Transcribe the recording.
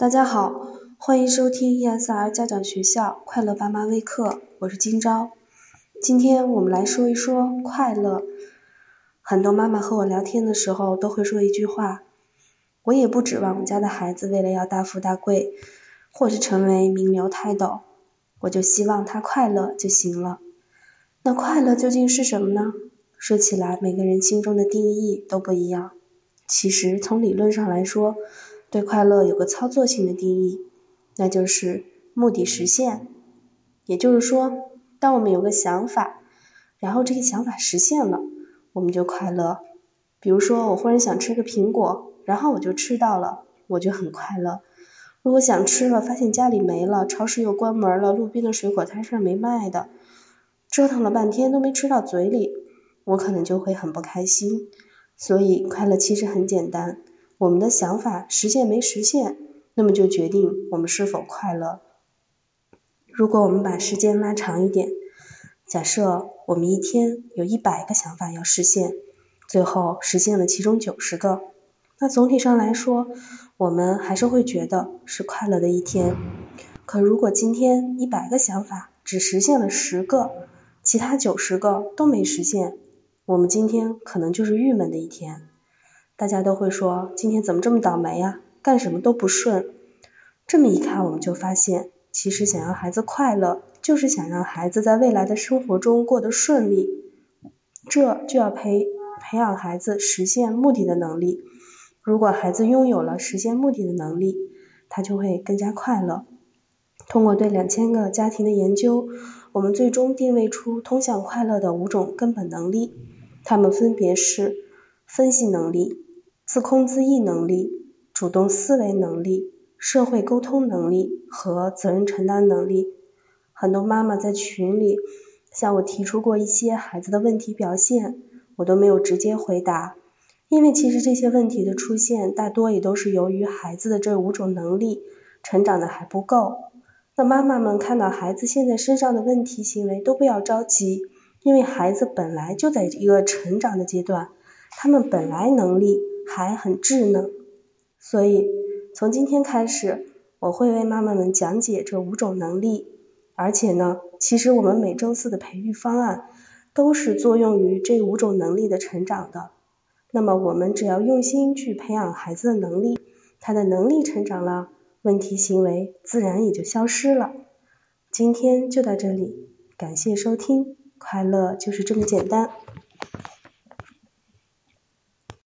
大家好，欢迎收听 ESR 家长学校快乐爸妈微课，我是今朝。今天我们来说一说快乐。很多妈妈和我聊天的时候都会说一句话：我也不指望我家的孩子未来要大富大贵，或是成为名流泰斗，我就希望他快乐就行了。那快乐究竟是什么呢？说起来，每个人心中的定义都不一样。其实从理论上来说，对快乐有个操作性的定义，那就是目的实现。也就是说，当我们有个想法，然后这个想法实现了，我们就快乐。比如说，我忽然想吃个苹果，然后我就吃到了，我就很快乐。如果想吃了，发现家里没了，超市又关门了，路边的水果摊上没卖的，折腾了半天都没吃到嘴里，我可能就会很不开心。所以，快乐其实很简单。我们的想法实现没实现，那么就决定我们是否快乐。如果我们把时间拉长一点，假设我们一天有一百个想法要实现，最后实现了其中九十个，那总体上来说，我们还是会觉得是快乐的一天。可如果今天一百个想法只实现了十个，其他九十个都没实现，我们今天可能就是郁闷的一天。大家都会说今天怎么这么倒霉呀？干什么都不顺。这么一看，我们就发现，其实想要孩子快乐，就是想让孩子在未来的生活中过得顺利。这就要培培养孩子实现目的的能力。如果孩子拥有了实现目的的能力，他就会更加快乐。通过对两千个家庭的研究，我们最终定位出通向快乐的五种根本能力，它们分别是分析能力。自控自抑能力、主动思维能力、社会沟通能力和责任承担能力。很多妈妈在群里向我提出过一些孩子的问题表现，我都没有直接回答，因为其实这些问题的出现大多也都是由于孩子的这五种能力成长的还不够。那妈妈们看到孩子现在身上的问题行为都不要着急，因为孩子本来就在一个成长的阶段，他们本来能力。还很稚嫩，所以从今天开始，我会为妈妈们讲解这五种能力。而且呢，其实我们每周四的培育方案都是作用于这五种能力的成长的。那么我们只要用心去培养孩子的能力，他的能力成长了，问题行为自然也就消失了。今天就到这里，感谢收听，快乐就是这么简单。